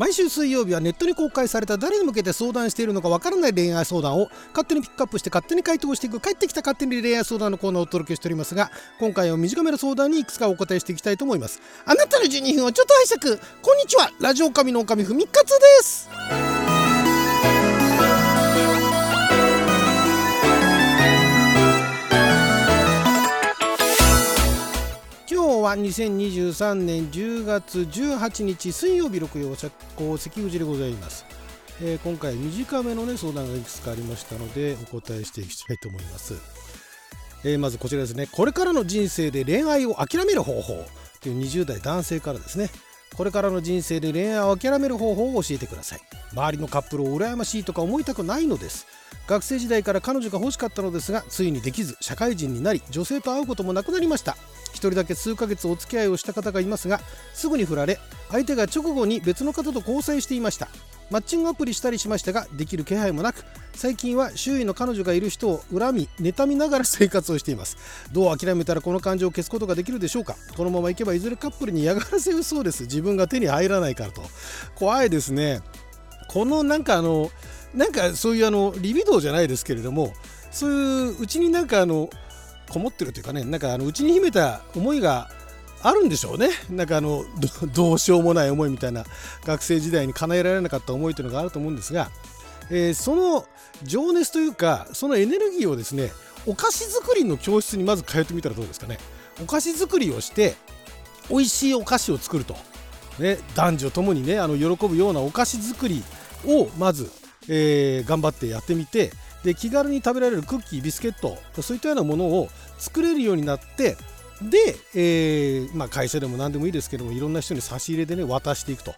毎週水曜日はネットに公開された誰に向けて相談しているのかわからない恋愛相談を勝手にピックアップして勝手に回答していく帰ってきた勝手に恋愛相談のコーナーをお届けしておりますが今回は短めの相談にいくつかお答えしていきたいと思います。あなたの12分をちょっと拝借こんにちは。ラジオ神の神ふみかつです。は2023年10月18日水曜日六曜社交関口でございます、えー今回短めのね相談がいくつかありましたのでお答えしていきたいと思います、えーまずこちらですね。これからの人生で恋愛を諦める方法という20代男性からですね。これからの人生で恋愛を諦める方法を教えてください。周りのカップルを羨ましいとか思いたくないのです。学生時代から彼女が欲しかったのですがついにできず社会人になり女性と会うこともなくなりました。人だけ数ヶ月お付き合いをした方がいますがすぐに振られ相手が直後に別の方と交際していました。マッチングアプリしたりしましたができる気配もなく最近は周囲の彼女がいる人を恨み妬みながら生活をしています。どう諦めたらこの感情を消すことができるでしょうか？このままいけばいずれカップルに嫌がらせをそうです。自分が手に入らないからと。怖いですね。このなんかあのなんかそういうあのリビドーじゃないですけれどもそういううちになんかあのこもってるというかねなんかあのうちに秘めた思いがあるんでしょうね。なんかあのど どうしようもない思いみたいな学生時代に叶えられなかった思いというのがあると思うんですが、えーその情熱というかそのエネルギーをですねお菓子作りの教室にまず通ってみたらどうですかね。お菓子作りをして美味しいお菓子を作ると、ね、男女ともにねあの喜ぶようなお菓子作りをまず、えー頑張ってやってみてで気軽に食べられるクッキービスケットそういったようなものを作れるようになってで、えーまあ、会社でも何でもいいですけどもいろんな人に差し入れでね渡していくと。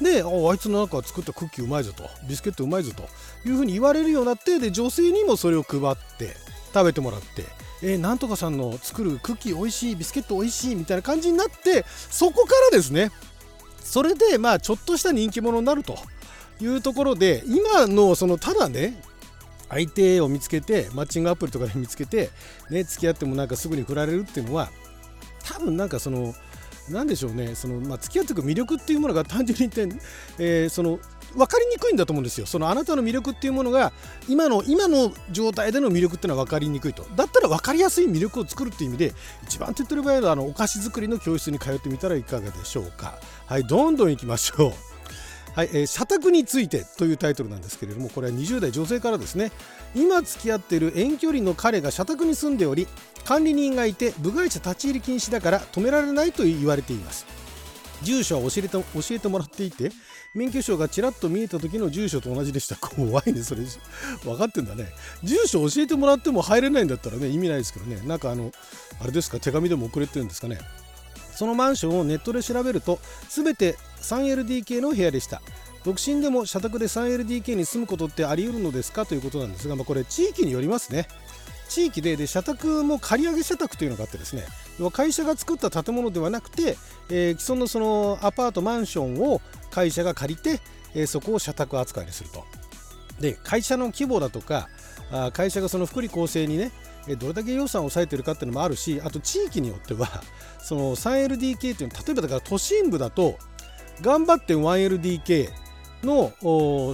でああいつの中作ったクッキーうまいぞとビスケットうまいぞというふうに言われるようになってで女性にもそれを配って食べてもらってえーなんとかさんの作るクッキー美味しいビスケット美味しいみたいな感じになってそこからですねそれでまあちょっとした人気者になるというところで今のそのただね相手を見つけてマッチングアプリとかで見つけてね付き合ってもなんかすぐに振られるっていうのは多分なんかそのなんでしょうねその、まあ、付き合っていく魅力っていうものが単純に言って、えーその分かりにくいんだと思うんですよ。そのあなたの魅力っていうものが今の今の状態での魅力っていうのは分かりにくいと。だったら分かりやすい魅力を作るっていう意味で一番手っ取り早いのはあのお菓子作りの教室に通ってみたらいかがでしょうか。はいどんどん行きましょう。はい、えー社宅についてというタイトルなんですけれどもこれは20代女性からですね。今付き合っている遠距離の彼が社宅に住んでおり管理人がいて部外者立ち入り禁止だから止められないと言われています。住所は教えて教えてもらっていて免許証がちらっと見えた時の住所と同じでした。怖いねそれ。分かってんだね。住所教えてもらっても入れないんだったらね意味ないですけどね。なんかあのあれですか手紙でも送れてるんですかね。そのマンションをネットで調べると全て 3LDK の部屋でした。独身でも社宅で 3LDK に住むことってあり得るのですか？ということなんですが、まあ、これ地域によりますね。地域でで社宅も借り上げ社宅というのがあってですね。会社が作った建物ではなくて、えー既存のそのアパートマンションを会社が借りて、えーそこを社宅扱いにすると。で会社の規模だとかあ会社がその福利厚生にねどれだけ予算を抑えてるかっていうのもあるしあと地域によってはその 3LDK っていうのは例えばだから都心部だと頑張って 1LDK の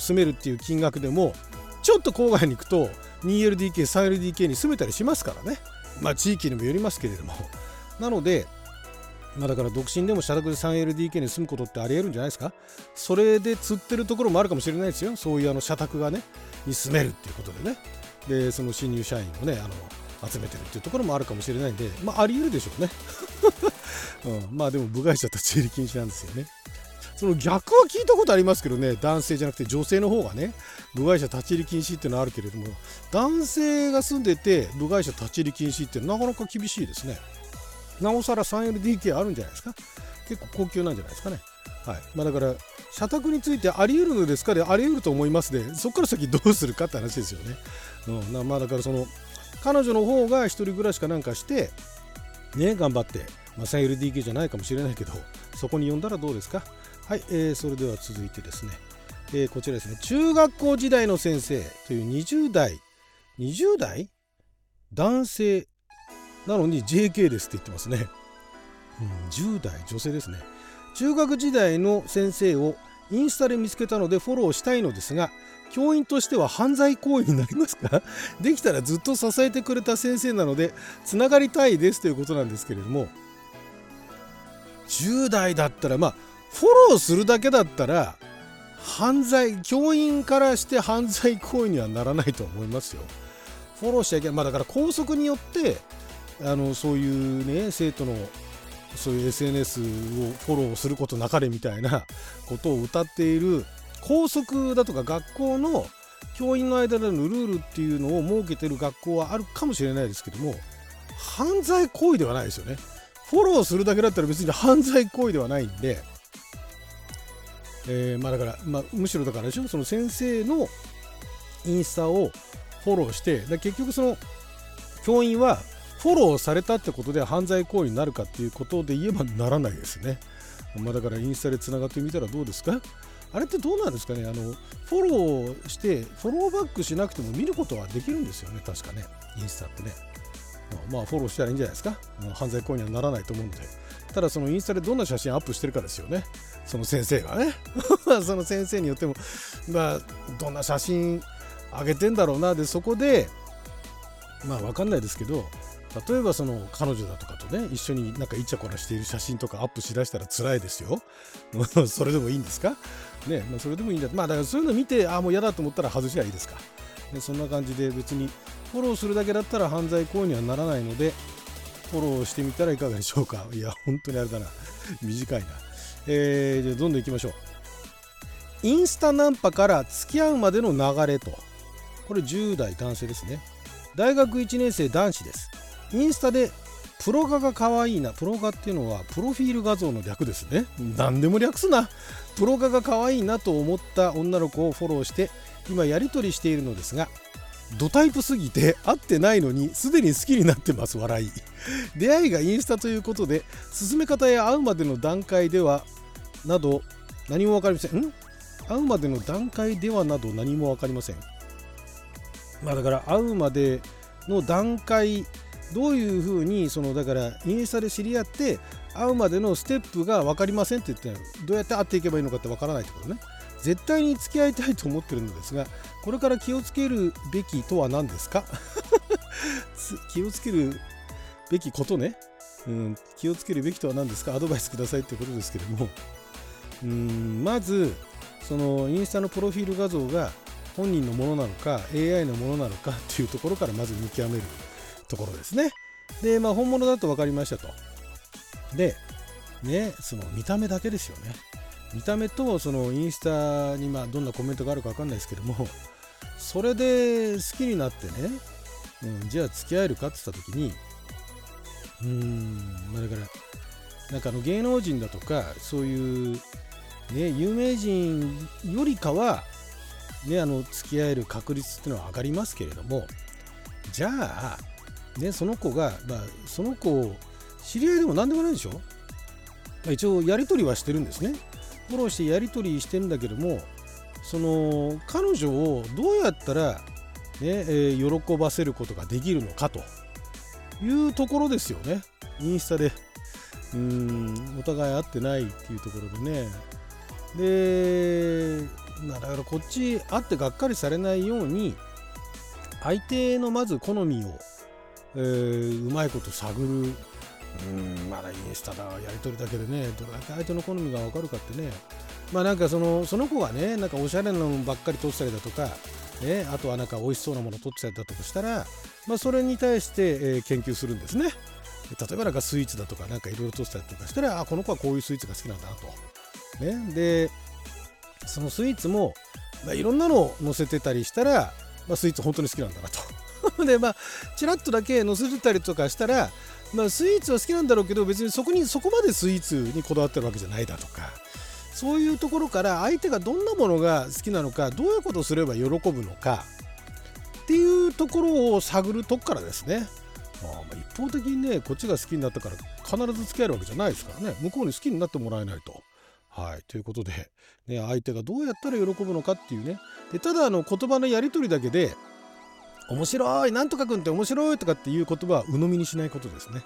住めるっていう金額でもちょっと郊外に行くと 2LDK3LDK に住めたりしますからね。まあ地域にもよりますけれども。なのでまあだから独身でも社宅で 3LDK に住むことってありえるんじゃないですか。それで釣ってるところもあるかもしれないですよ。そういうあの社宅がねに住めるっていうことでね。でその新入社員をねあの集めてるっていうところもあるかもしれないんでまああり得るでしょうね、うん、まあでも部外者立ち入り禁止なんですよね。その逆は聞いたことありますけどね男性じゃなくて女性の方がね部外者立ち入り禁止っていうのはあるけれども男性が住んでて部外者立ち入り禁止ってなかなか厳しいですね。なおさら 3LDK あるんじゃないですか。結構高級なんじゃないですかね。はい。まあ、だから社宅についてあり得るのですかであり得ると思いますでそこから先どうするかって話ですよね、うん、まあだからその彼女の方が一人暮らしかなんかしてね頑張って、まあ、3LDK じゃないかもしれないけどそこに呼んだらどうですか。はい、えーそれでは続いてですね、えーこちらですね。中学校時代の先生という20代20代？男性？なのに JK ですって言ってますね、うん、10代？女性ですね。中学時代の先生をインスタで見つけたのでフォローしたいのですが教員としては犯罪行為になりますか？できたらずっと支えてくれた先生なのでつながりたいですということなんですけれども。10代だったらまあフォローするだけだったら犯罪教員からして犯罪行為にはならないと思いますよ。フォローしちゃいけないまあだから校則によってあのそういうね生徒のそういう SNS をフォローすることなかれみたいなことを歌っている校則だとか学校の教員の間でのルールっていうのを設けてる学校はあるかもしれないですけども犯罪行為ではないですよね。フォローするだけだったら別に犯罪行為ではないんで、えー、まあだから、まあ、むしろだからでしょ？その先生のインスタをフォローして結局その教員はフォローされたってことで犯罪行為になるかっていうことで言えばならないですね。まあ、だからインスタでつながってみたらどうですか？あれってどうなんですかね？あのフォローしてフォローバックしなくても見ることはできるんですよね確かねインスタってね。まあフォローしたらいいんじゃないですか？犯罪行為にはならないと思うので。ただそのインスタでどんな写真アップしてるかですよね。その先生がね。その先生によっても、まあ、どんな写真上げてんだろうな。で、そこで、まあわかんないですけど、例えばその彼女だとかとね一緒になんかイチャコラしている写真とかアップしだしたら辛いですよ それでもいいんですか？ね、まあ、それでもいいんだまあだからそういうの見てああもう嫌だと思ったら外しゃいいですか、ね、そんな感じで別にフォローするだけだったら犯罪行為にはならないのでフォローしてみたらいかがでしょうか？いや本当にあれだな。短いな。えー、じゃあどんどんいきましょう。インスタナンパから付き合うまでの流れと。これ10代男性ですね。大学1年生男子です。インスタでプロ画が可愛いな。プロ画っていうのはプロフィール画像の略ですね。何でも略すな。プロ画が可愛いなと思った女の子をフォローして今やり取りしているのですがドタイプすぎて会ってないのにすでに好きになってます笑い。出会いがインスタということで進め方や会うまでの段階ではなど何も分かりません。ん？会うまでの段階ではなど何も分かりません。まあだから会うまでの段階どういうふうにそのだからインスタで知り合って会うまでのステップが分かりませんって言ってどうやって会っていけばいいのかって分からないってことね。絶対に付き合いたいと思ってるのですがこれから気をつけるべきとは何ですか？気をつけるべきことね、うん、気をつけるべきとは何ですか？アドバイスくださいってことですけどもうんまずそのインスタのプロフィール画像が本人のものなのか AI のものなのか っていうところからまず見極めるところですね。で、まあ、本物だと分かりましたと。で、ね、その見た目だけですよね。見た目とそのインスタにまあどんなコメントがあるか分かんないですけども、それで好きになってね、うん、じゃあ付き合えるかって言った時に、うーん、まあ、だから、なんかあの芸能人だとか、そういう、ね、有名人よりかは、ね、あの付き合える確率っていうのは上がりますけれども、じゃあ、ね、その子が、まあ、その子知り合いでも何でもないでしょ、まあ、一応やり取りはしてるんですね。フォローしてやり取りしてんだけどもその彼女をどうやったら、ねえー、喜ばせることができるのかというところですよね。インスタで。うんお互い会ってないっていうところでね。でだからこっち会ってがっかりされないように相手のまず好みをえー、うまいこと探るうんまだインスタだやり取りだけでねどれだけ相手の好みが分かるかってね。まあなんかそのその子がねなんかおしゃれなのばっかり撮ったりだとか、ね、あとはなんか美味しそうなもの撮ってたりだとかしたら、まあ、それに対して、えー、研究するんですね。例えばなんかスイーツだとかなんかいろいろ撮ったりとかしたらあこの子はこういうスイーツが好きなんだなと、ね、でそのスイーツも、まあ、いろんなのを載せてたりしたら、まあ、スイーツ本当に好きなんだなと。でまあちらっとだけ載せてたりとかしたら、まあ、スイーツは好きなんだろうけど別にそこにそこまでスイーツにこだわってるわけじゃないだとか。そういうところから相手がどんなものが好きなのかどういうことをすれば喜ぶのか。っていうところを探るとこからですね、まあ、一方的にねこっちが好きになったから必ず付き合えるわけじゃないですからね。向こうに好きになってもらえないと。はい、ということで、ね、相手がどうやったら喜ぶのかっていうね。でただあの言葉のやり取りだけで面白いなんとかくんって面白いとかっていう言葉は鵜呑みにしないことですね。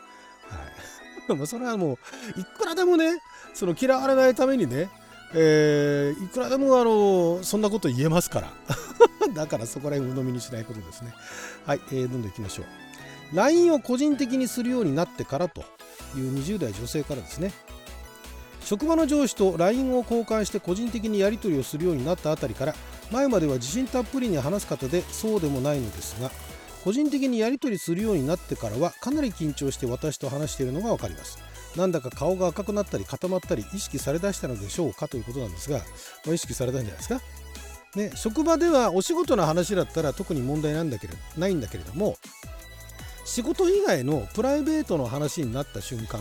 はい。それはもう、いくらでもね、その嫌われないためにね、えー、いくらでもあのそんなこと言えますから だからそこら辺鵜呑みにしないことですねはい、えー、どんどんいきましょう LINE を個人的にするようになってからという20代女性からですね職場の上司と LINE を交換して個人的にやり取りをするようになったあたりから前までは自信たっぷりに話す方でそうでもないのですが個人的にやり取りするようになってからはかなり緊張して私と話しているのが分かりますなんだか顔が赤くなったり固まったり意識されだしたのでしょうかということなんですが、まあ、意識されたんじゃないですか。ね、職場ではお仕事の話だったら特に問題なんだけれないんだけれども仕事以外のプライベートの話になった瞬間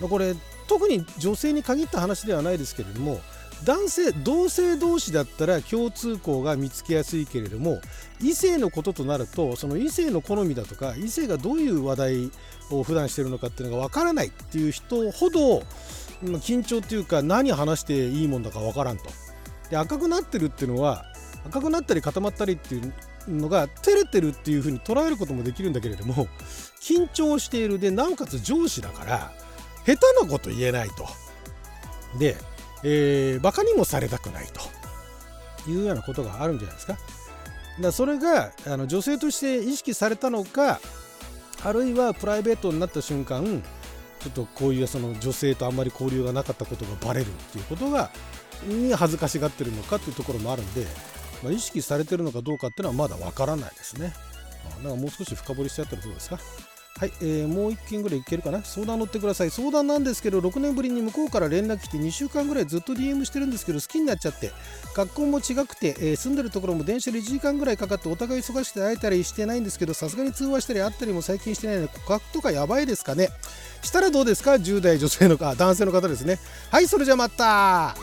これ特に女性に限った話ではないですけれども男性同性同士だったら共通項が見つけやすいけれども異性のこととなるとその異性の好みだとか異性がどういう話題を普段してるのかっていうのが分からないっていう人ほど緊張っていうか何話していいもんだか分からんと。で赤くなってるっていうのは赤くなったり固まったりっていうのが照れてるっていう風に捉えることもできるんだけれども緊張しているでなおかつ上司だから下手なこと言えないと。でえー、バカにもされたくないというようなことがあるんじゃないですか。だそれがあの女性として意識されたのかあるいはプライベートになった瞬間ちょっとこういうその女性とあんまり交流がなかったことがバレるっていうことがに恥ずかしがってるのかっていうところもあるんで、まあ、意識されてるのかどうかっていうのはまだわからないですね。まあ、だからもう少し深掘りしちゃったらどうですか？はい、えー、もう1件ぐらいいけるかな？相談乗ってください。相談なんですけど、6年ぶりに向こうから連絡来て2週間ぐらいずっと DM してるんですけど、好きになっちゃって、学校も違くて、えー、住んでるところも電車で1時間ぐらいかかってお互い忙しくて会えたりしてないんですけど、さすがに通話したり会ったりも最近してないので、告白とかやばいですかね？したらどうですか ?10 代女性のか、男性の方ですね。はい、それじゃまた